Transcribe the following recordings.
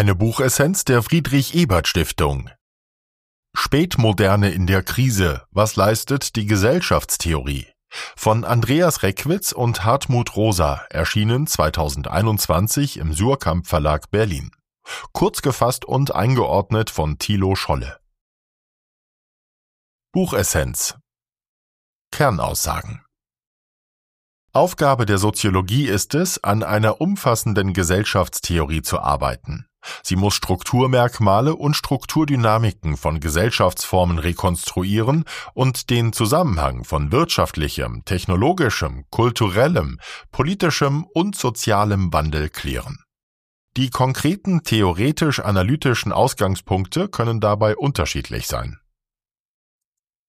Eine Buchessenz der Friedrich Ebert Stiftung. Spätmoderne in der Krise. Was leistet die Gesellschaftstheorie? Von Andreas Reckwitz und Hartmut Rosa, erschienen 2021 im Surkamp Verlag Berlin. Kurz gefasst und eingeordnet von Thilo Scholle. Buchessenz. Kernaussagen. Aufgabe der Soziologie ist es, an einer umfassenden Gesellschaftstheorie zu arbeiten. Sie muss Strukturmerkmale und Strukturdynamiken von Gesellschaftsformen rekonstruieren und den Zusammenhang von wirtschaftlichem, technologischem, kulturellem, politischem und sozialem Wandel klären. Die konkreten theoretisch-analytischen Ausgangspunkte können dabei unterschiedlich sein.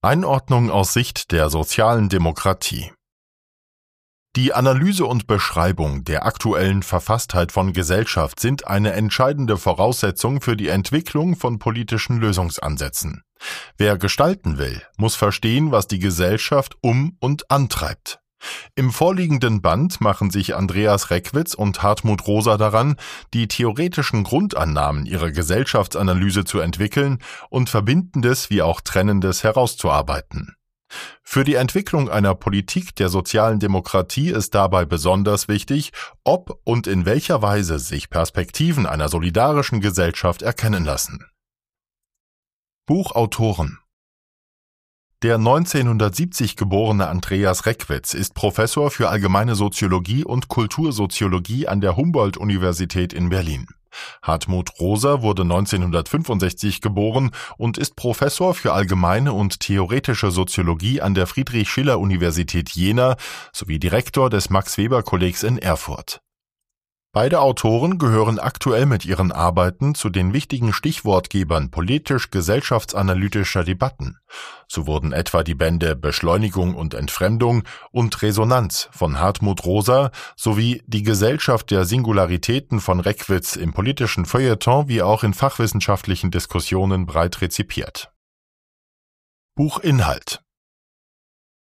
Einordnung aus Sicht der sozialen Demokratie die Analyse und Beschreibung der aktuellen Verfasstheit von Gesellschaft sind eine entscheidende Voraussetzung für die Entwicklung von politischen Lösungsansätzen. Wer gestalten will, muss verstehen, was die Gesellschaft um und antreibt. Im vorliegenden Band machen sich Andreas Reckwitz und Hartmut Rosa daran, die theoretischen Grundannahmen ihrer Gesellschaftsanalyse zu entwickeln und Verbindendes wie auch Trennendes herauszuarbeiten. Für die Entwicklung einer Politik der sozialen Demokratie ist dabei besonders wichtig, ob und in welcher Weise sich Perspektiven einer solidarischen Gesellschaft erkennen lassen. Buchautoren der 1970 geborene Andreas Reckwitz ist Professor für allgemeine Soziologie und Kultursoziologie an der Humboldt-Universität in Berlin. Hartmut Rosa wurde 1965 geboren und ist Professor für allgemeine und theoretische Soziologie an der Friedrich-Schiller-Universität Jena sowie Direktor des Max-Weber-Kollegs in Erfurt. Beide Autoren gehören aktuell mit ihren Arbeiten zu den wichtigen Stichwortgebern politisch-gesellschaftsanalytischer Debatten. So wurden etwa die Bände Beschleunigung und Entfremdung und Resonanz von Hartmut Rosa sowie Die Gesellschaft der Singularitäten von Reckwitz im politischen Feuilleton wie auch in fachwissenschaftlichen Diskussionen breit rezipiert. Buchinhalt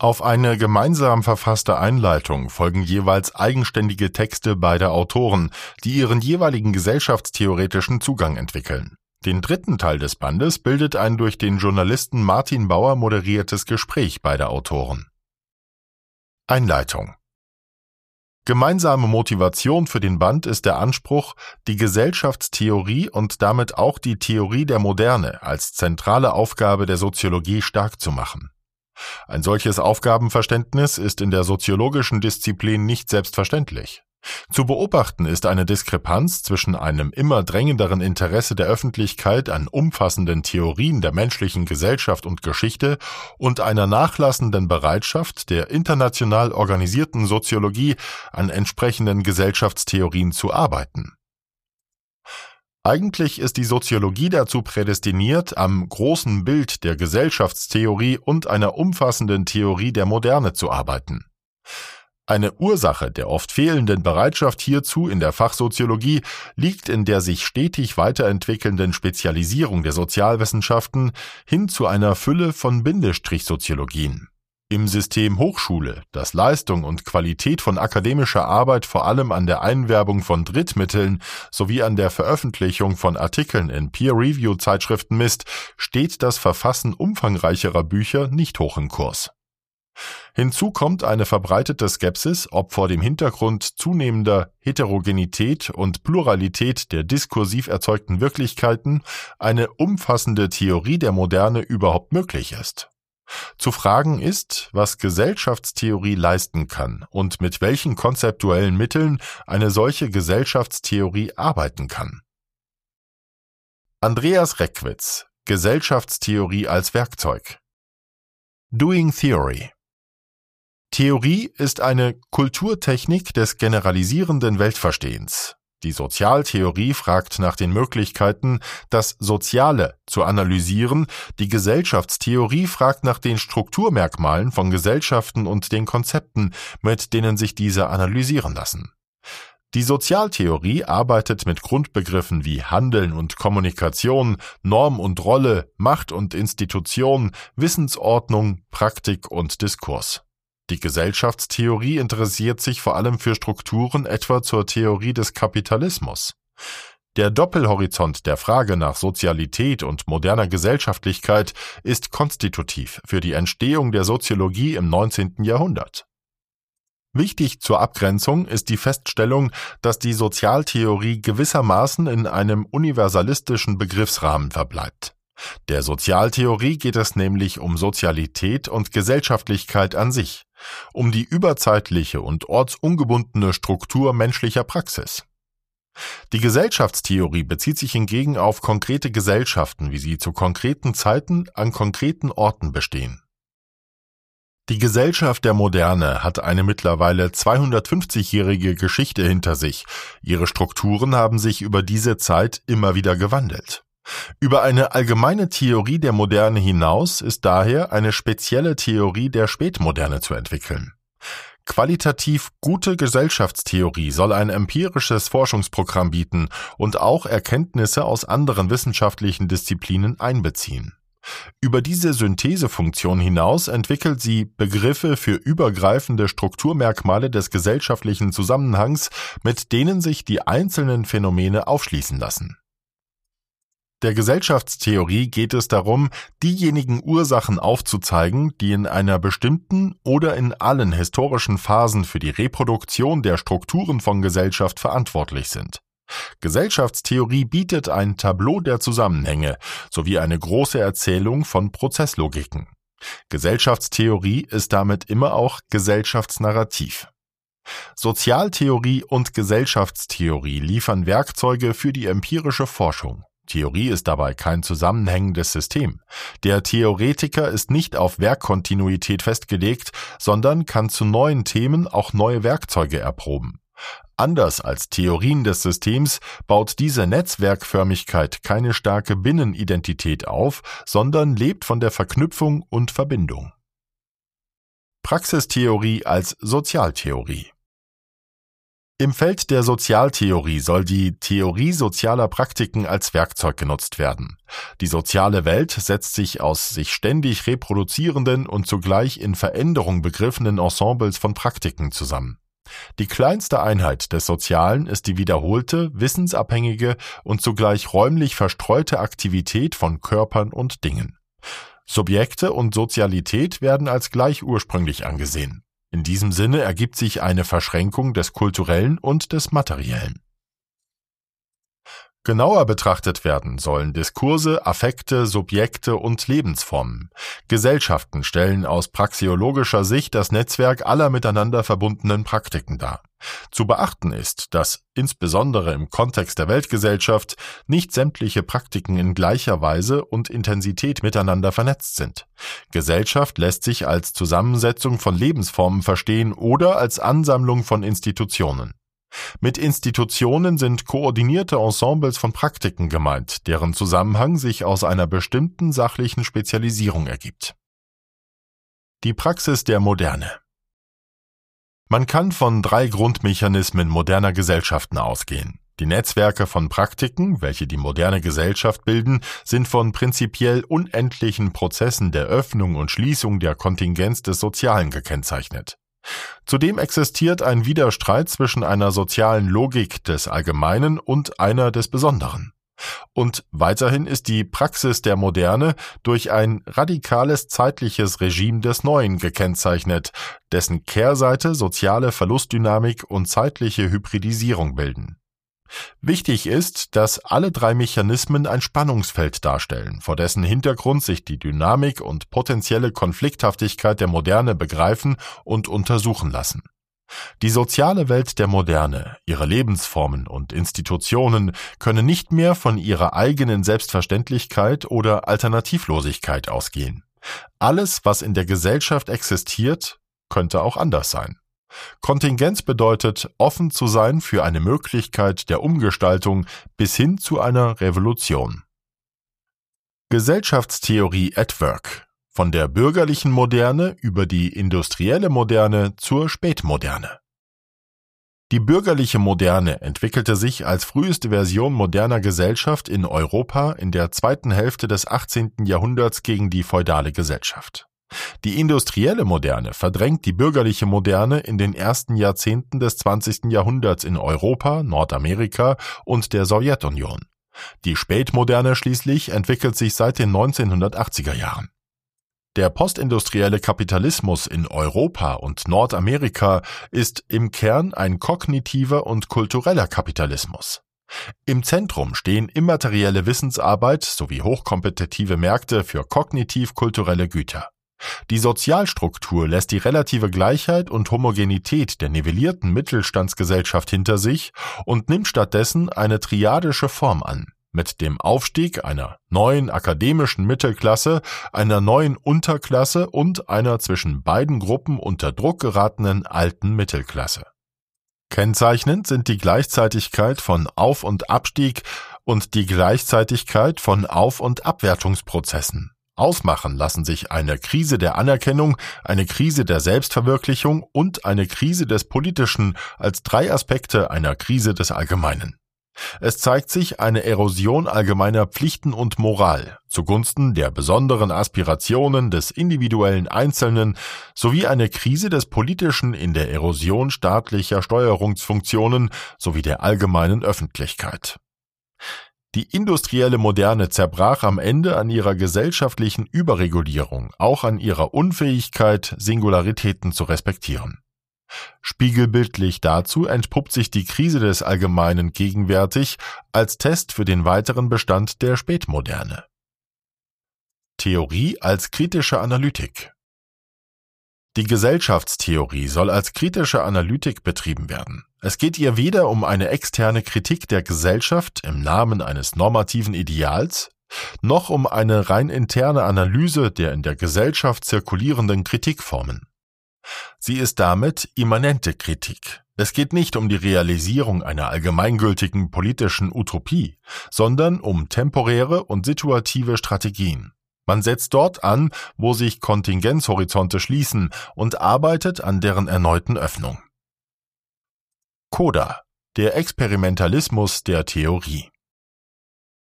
auf eine gemeinsam verfasste Einleitung folgen jeweils eigenständige Texte beider Autoren, die ihren jeweiligen gesellschaftstheoretischen Zugang entwickeln. Den dritten Teil des Bandes bildet ein durch den Journalisten Martin Bauer moderiertes Gespräch beider Autoren. Einleitung Gemeinsame Motivation für den Band ist der Anspruch, die Gesellschaftstheorie und damit auch die Theorie der Moderne als zentrale Aufgabe der Soziologie stark zu machen. Ein solches Aufgabenverständnis ist in der soziologischen Disziplin nicht selbstverständlich. Zu beobachten ist eine Diskrepanz zwischen einem immer drängenderen Interesse der Öffentlichkeit an umfassenden Theorien der menschlichen Gesellschaft und Geschichte und einer nachlassenden Bereitschaft der international organisierten Soziologie an entsprechenden Gesellschaftstheorien zu arbeiten. Eigentlich ist die Soziologie dazu prädestiniert, am großen Bild der Gesellschaftstheorie und einer umfassenden Theorie der Moderne zu arbeiten. Eine Ursache der oft fehlenden Bereitschaft hierzu in der Fachsoziologie liegt in der sich stetig weiterentwickelnden Spezialisierung der Sozialwissenschaften hin zu einer Fülle von Bindestrichsoziologien. Im System Hochschule, das Leistung und Qualität von akademischer Arbeit vor allem an der Einwerbung von Drittmitteln sowie an der Veröffentlichung von Artikeln in Peer-Review-Zeitschriften misst, steht das Verfassen umfangreicherer Bücher nicht hoch im Kurs. Hinzu kommt eine verbreitete Skepsis, ob vor dem Hintergrund zunehmender Heterogenität und Pluralität der diskursiv erzeugten Wirklichkeiten eine umfassende Theorie der Moderne überhaupt möglich ist. Zu fragen ist, was Gesellschaftstheorie leisten kann und mit welchen konzeptuellen Mitteln eine solche Gesellschaftstheorie arbeiten kann. Andreas Reckwitz Gesellschaftstheorie als Werkzeug Doing Theory Theorie ist eine Kulturtechnik des generalisierenden Weltverstehens. Die Sozialtheorie fragt nach den Möglichkeiten, das Soziale zu analysieren, die Gesellschaftstheorie fragt nach den Strukturmerkmalen von Gesellschaften und den Konzepten, mit denen sich diese analysieren lassen. Die Sozialtheorie arbeitet mit Grundbegriffen wie Handeln und Kommunikation, Norm und Rolle, Macht und Institution, Wissensordnung, Praktik und Diskurs. Die Gesellschaftstheorie interessiert sich vor allem für Strukturen etwa zur Theorie des Kapitalismus. Der Doppelhorizont der Frage nach Sozialität und moderner Gesellschaftlichkeit ist konstitutiv für die Entstehung der Soziologie im 19. Jahrhundert. Wichtig zur Abgrenzung ist die Feststellung, dass die Sozialtheorie gewissermaßen in einem universalistischen Begriffsrahmen verbleibt. Der Sozialtheorie geht es nämlich um Sozialität und Gesellschaftlichkeit an sich, um die überzeitliche und ortsungebundene Struktur menschlicher Praxis. Die Gesellschaftstheorie bezieht sich hingegen auf konkrete Gesellschaften, wie sie zu konkreten Zeiten an konkreten Orten bestehen. Die Gesellschaft der Moderne hat eine mittlerweile 250-jährige Geschichte hinter sich. Ihre Strukturen haben sich über diese Zeit immer wieder gewandelt. Über eine allgemeine Theorie der Moderne hinaus ist daher eine spezielle Theorie der Spätmoderne zu entwickeln. Qualitativ gute Gesellschaftstheorie soll ein empirisches Forschungsprogramm bieten und auch Erkenntnisse aus anderen wissenschaftlichen Disziplinen einbeziehen. Über diese Synthesefunktion hinaus entwickelt sie Begriffe für übergreifende Strukturmerkmale des gesellschaftlichen Zusammenhangs, mit denen sich die einzelnen Phänomene aufschließen lassen. Der Gesellschaftstheorie geht es darum, diejenigen Ursachen aufzuzeigen, die in einer bestimmten oder in allen historischen Phasen für die Reproduktion der Strukturen von Gesellschaft verantwortlich sind. Gesellschaftstheorie bietet ein Tableau der Zusammenhänge sowie eine große Erzählung von Prozesslogiken. Gesellschaftstheorie ist damit immer auch Gesellschaftsnarrativ. Sozialtheorie und Gesellschaftstheorie liefern Werkzeuge für die empirische Forschung. Theorie ist dabei kein zusammenhängendes System. Der Theoretiker ist nicht auf Werkkontinuität festgelegt, sondern kann zu neuen Themen auch neue Werkzeuge erproben. Anders als Theorien des Systems baut diese Netzwerkförmigkeit keine starke Binnenidentität auf, sondern lebt von der Verknüpfung und Verbindung. Praxistheorie als Sozialtheorie Im Feld der Sozialtheorie soll die Theorie sozialer Praktiken als Werkzeug genutzt werden. Die soziale Welt setzt sich aus sich ständig reproduzierenden und zugleich in Veränderung begriffenen Ensembles von Praktiken zusammen. Die kleinste Einheit des Sozialen ist die wiederholte, wissensabhängige und zugleich räumlich verstreute Aktivität von Körpern und Dingen. Subjekte und Sozialität werden als gleich ursprünglich angesehen. In diesem Sinne ergibt sich eine Verschränkung des Kulturellen und des Materiellen. Genauer betrachtet werden sollen Diskurse, Affekte, Subjekte und Lebensformen. Gesellschaften stellen aus praxiologischer Sicht das Netzwerk aller miteinander verbundenen Praktiken dar. Zu beachten ist, dass insbesondere im Kontext der Weltgesellschaft nicht sämtliche Praktiken in gleicher Weise und Intensität miteinander vernetzt sind. Gesellschaft lässt sich als Zusammensetzung von Lebensformen verstehen oder als Ansammlung von Institutionen. Mit Institutionen sind koordinierte Ensembles von Praktiken gemeint, deren Zusammenhang sich aus einer bestimmten sachlichen Spezialisierung ergibt. Die Praxis der Moderne Man kann von drei Grundmechanismen moderner Gesellschaften ausgehen. Die Netzwerke von Praktiken, welche die moderne Gesellschaft bilden, sind von prinzipiell unendlichen Prozessen der Öffnung und Schließung der Kontingenz des Sozialen gekennzeichnet. Zudem existiert ein Widerstreit zwischen einer sozialen Logik des Allgemeinen und einer des Besonderen. Und weiterhin ist die Praxis der Moderne durch ein radikales zeitliches Regime des Neuen gekennzeichnet, dessen Kehrseite soziale Verlustdynamik und zeitliche Hybridisierung bilden. Wichtig ist, dass alle drei Mechanismen ein Spannungsfeld darstellen, vor dessen Hintergrund sich die Dynamik und potenzielle Konflikthaftigkeit der Moderne begreifen und untersuchen lassen. Die soziale Welt der Moderne, ihre Lebensformen und Institutionen können nicht mehr von ihrer eigenen Selbstverständlichkeit oder Alternativlosigkeit ausgehen. Alles, was in der Gesellschaft existiert, könnte auch anders sein. Kontingenz bedeutet, offen zu sein für eine Möglichkeit der Umgestaltung bis hin zu einer Revolution. Gesellschaftstheorie at Work von der bürgerlichen Moderne über die industrielle Moderne zur Spätmoderne. Die bürgerliche Moderne entwickelte sich als früheste Version moderner Gesellschaft in Europa in der zweiten Hälfte des 18. Jahrhunderts gegen die feudale Gesellschaft. Die industrielle Moderne verdrängt die bürgerliche Moderne in den ersten Jahrzehnten des 20. Jahrhunderts in Europa, Nordamerika und der Sowjetunion. Die Spätmoderne schließlich entwickelt sich seit den 1980er Jahren. Der postindustrielle Kapitalismus in Europa und Nordamerika ist im Kern ein kognitiver und kultureller Kapitalismus. Im Zentrum stehen immaterielle Wissensarbeit sowie hochkompetitive Märkte für kognitiv-kulturelle Güter. Die Sozialstruktur lässt die relative Gleichheit und Homogenität der nivellierten Mittelstandsgesellschaft hinter sich und nimmt stattdessen eine triadische Form an mit dem Aufstieg einer neuen akademischen Mittelklasse, einer neuen Unterklasse und einer zwischen beiden Gruppen unter Druck geratenen alten Mittelklasse. Kennzeichnend sind die Gleichzeitigkeit von Auf- und Abstieg und die Gleichzeitigkeit von Auf- und Abwertungsprozessen. Ausmachen lassen sich eine Krise der Anerkennung, eine Krise der Selbstverwirklichung und eine Krise des Politischen als drei Aspekte einer Krise des Allgemeinen. Es zeigt sich eine Erosion allgemeiner Pflichten und Moral zugunsten der besonderen Aspirationen des individuellen Einzelnen sowie eine Krise des Politischen in der Erosion staatlicher Steuerungsfunktionen sowie der allgemeinen Öffentlichkeit. Die industrielle Moderne zerbrach am Ende an ihrer gesellschaftlichen Überregulierung, auch an ihrer Unfähigkeit, Singularitäten zu respektieren. Spiegelbildlich dazu entpuppt sich die Krise des Allgemeinen gegenwärtig als Test für den weiteren Bestand der Spätmoderne. Theorie als kritische Analytik Die Gesellschaftstheorie soll als kritische Analytik betrieben werden. Es geht ihr weder um eine externe Kritik der Gesellschaft im Namen eines normativen Ideals, noch um eine rein interne Analyse der in der Gesellschaft zirkulierenden Kritikformen. Sie ist damit immanente Kritik. Es geht nicht um die Realisierung einer allgemeingültigen politischen Utopie, sondern um temporäre und situative Strategien. Man setzt dort an, wo sich Kontingenzhorizonte schließen und arbeitet an deren erneuten Öffnung. Coda, der Experimentalismus der Theorie.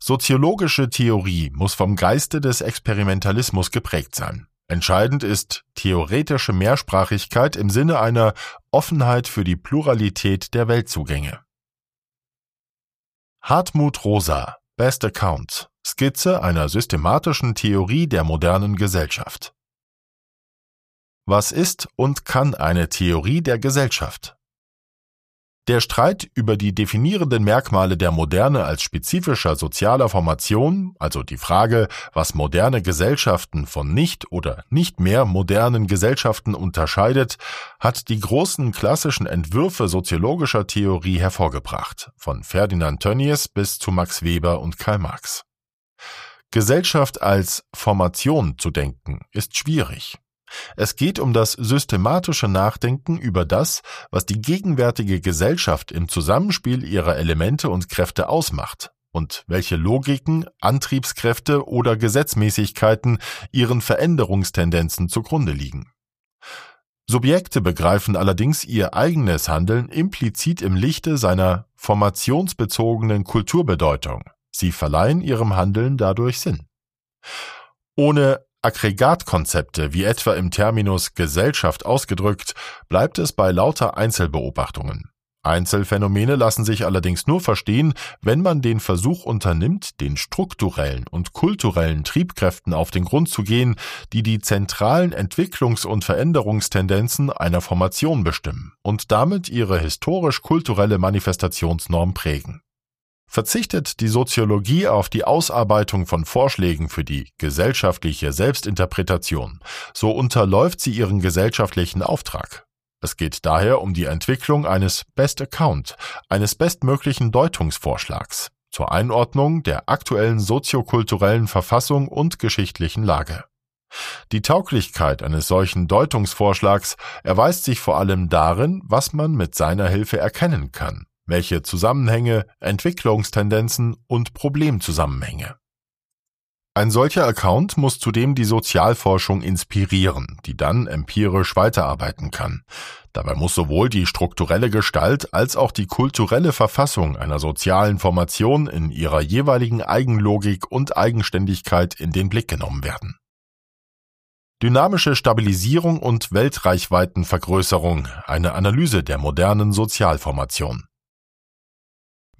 Soziologische Theorie muss vom Geiste des Experimentalismus geprägt sein. Entscheidend ist theoretische Mehrsprachigkeit im Sinne einer Offenheit für die Pluralität der Weltzugänge. Hartmut Rosa, Best Account, Skizze einer systematischen Theorie der modernen Gesellschaft. Was ist und kann eine Theorie der Gesellschaft? Der Streit über die definierenden Merkmale der Moderne als spezifischer sozialer Formation, also die Frage, was moderne Gesellschaften von nicht oder nicht mehr modernen Gesellschaften unterscheidet, hat die großen klassischen Entwürfe soziologischer Theorie hervorgebracht, von Ferdinand Tönnies bis zu Max Weber und Karl Marx. Gesellschaft als Formation zu denken, ist schwierig. Es geht um das systematische Nachdenken über das, was die gegenwärtige Gesellschaft im Zusammenspiel ihrer Elemente und Kräfte ausmacht und welche Logiken, Antriebskräfte oder Gesetzmäßigkeiten ihren Veränderungstendenzen zugrunde liegen. Subjekte begreifen allerdings ihr eigenes Handeln implizit im Lichte seiner formationsbezogenen Kulturbedeutung. Sie verleihen ihrem Handeln dadurch Sinn. Ohne Aggregatkonzepte, wie etwa im Terminus Gesellschaft ausgedrückt, bleibt es bei lauter Einzelbeobachtungen. Einzelfänomene lassen sich allerdings nur verstehen, wenn man den Versuch unternimmt, den strukturellen und kulturellen Triebkräften auf den Grund zu gehen, die die zentralen Entwicklungs- und Veränderungstendenzen einer Formation bestimmen und damit ihre historisch-kulturelle Manifestationsnorm prägen. Verzichtet die Soziologie auf die Ausarbeitung von Vorschlägen für die gesellschaftliche Selbstinterpretation, so unterläuft sie ihren gesellschaftlichen Auftrag. Es geht daher um die Entwicklung eines Best Account, eines bestmöglichen Deutungsvorschlags zur Einordnung der aktuellen soziokulturellen Verfassung und geschichtlichen Lage. Die Tauglichkeit eines solchen Deutungsvorschlags erweist sich vor allem darin, was man mit seiner Hilfe erkennen kann welche Zusammenhänge, Entwicklungstendenzen und Problemzusammenhänge. Ein solcher Account muss zudem die Sozialforschung inspirieren, die dann empirisch weiterarbeiten kann. Dabei muss sowohl die strukturelle Gestalt als auch die kulturelle Verfassung einer sozialen Formation in ihrer jeweiligen Eigenlogik und Eigenständigkeit in den Blick genommen werden. Dynamische Stabilisierung und Weltreichweitenvergrößerung, eine Analyse der modernen Sozialformation.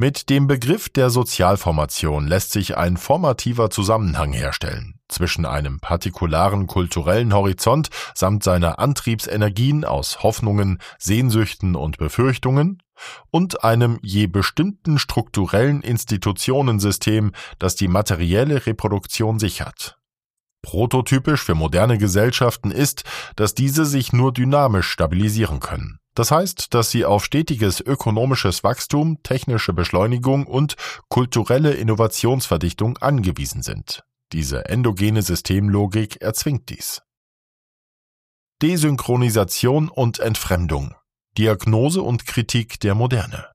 Mit dem Begriff der Sozialformation lässt sich ein formativer Zusammenhang herstellen zwischen einem partikularen kulturellen Horizont samt seiner Antriebsenergien aus Hoffnungen, Sehnsüchten und Befürchtungen und einem je bestimmten strukturellen Institutionensystem, das die materielle Reproduktion sichert. Prototypisch für moderne Gesellschaften ist, dass diese sich nur dynamisch stabilisieren können. Das heißt, dass sie auf stetiges ökonomisches Wachstum, technische Beschleunigung und kulturelle Innovationsverdichtung angewiesen sind. Diese endogene Systemlogik erzwingt dies. Desynchronisation und Entfremdung. Diagnose und Kritik der Moderne.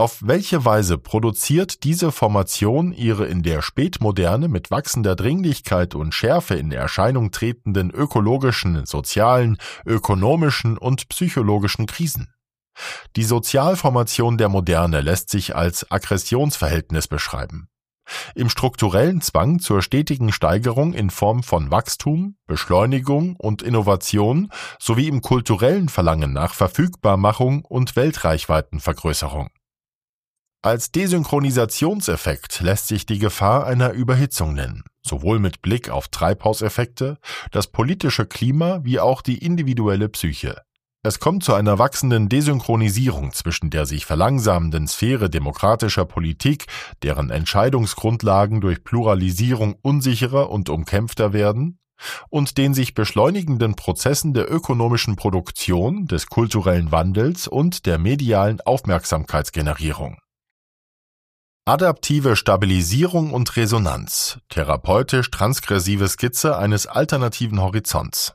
Auf welche Weise produziert diese Formation ihre in der Spätmoderne mit wachsender Dringlichkeit und Schärfe in Erscheinung tretenden ökologischen, sozialen, ökonomischen und psychologischen Krisen? Die Sozialformation der Moderne lässt sich als Aggressionsverhältnis beschreiben. Im strukturellen Zwang zur stetigen Steigerung in Form von Wachstum, Beschleunigung und Innovation sowie im kulturellen Verlangen nach Verfügbarmachung und Weltreichweitenvergrößerung. Als Desynchronisationseffekt lässt sich die Gefahr einer Überhitzung nennen, sowohl mit Blick auf Treibhauseffekte, das politische Klima wie auch die individuelle Psyche. Es kommt zu einer wachsenden Desynchronisierung zwischen der sich verlangsamenden Sphäre demokratischer Politik, deren Entscheidungsgrundlagen durch Pluralisierung unsicherer und umkämpfter werden, und den sich beschleunigenden Prozessen der ökonomischen Produktion, des kulturellen Wandels und der medialen Aufmerksamkeitsgenerierung. Adaptive Stabilisierung und Resonanz, therapeutisch transgressive Skizze eines alternativen Horizonts.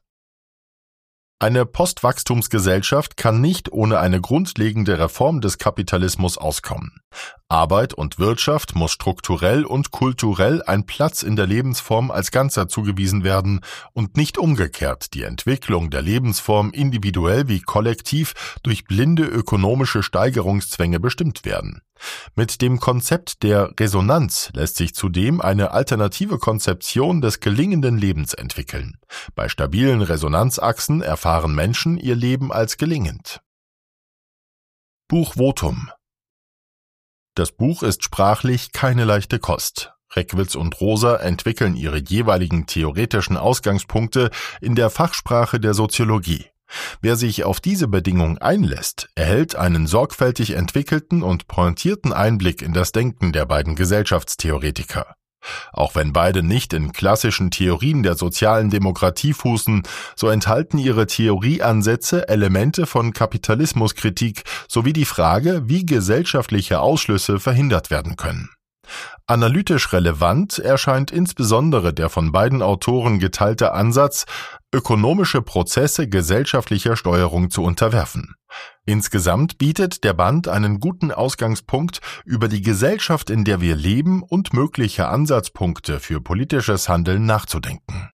Eine Postwachstumsgesellschaft kann nicht ohne eine grundlegende Reform des Kapitalismus auskommen. Arbeit und Wirtschaft muss strukturell und kulturell ein Platz in der Lebensform als Ganzer zugewiesen werden und nicht umgekehrt die Entwicklung der Lebensform individuell wie kollektiv durch blinde ökonomische Steigerungszwänge bestimmt werden. Mit dem Konzept der Resonanz lässt sich zudem eine alternative Konzeption des gelingenden Lebens entwickeln. Bei stabilen Resonanzachsen erfahren Menschen ihr Leben als gelingend. Buch Votum Das Buch ist sprachlich keine leichte Kost. Reckwitz und Rosa entwickeln ihre jeweiligen theoretischen Ausgangspunkte in der Fachsprache der Soziologie. Wer sich auf diese Bedingung einlässt, erhält einen sorgfältig entwickelten und pointierten Einblick in das Denken der beiden Gesellschaftstheoretiker. Auch wenn beide nicht in klassischen Theorien der sozialen Demokratie fußen, so enthalten ihre Theorieansätze Elemente von Kapitalismuskritik sowie die Frage, wie gesellschaftliche Ausschlüsse verhindert werden können. Analytisch relevant erscheint insbesondere der von beiden Autoren geteilte Ansatz, ökonomische Prozesse gesellschaftlicher Steuerung zu unterwerfen. Insgesamt bietet der Band einen guten Ausgangspunkt, über die Gesellschaft, in der wir leben und mögliche Ansatzpunkte für politisches Handeln nachzudenken.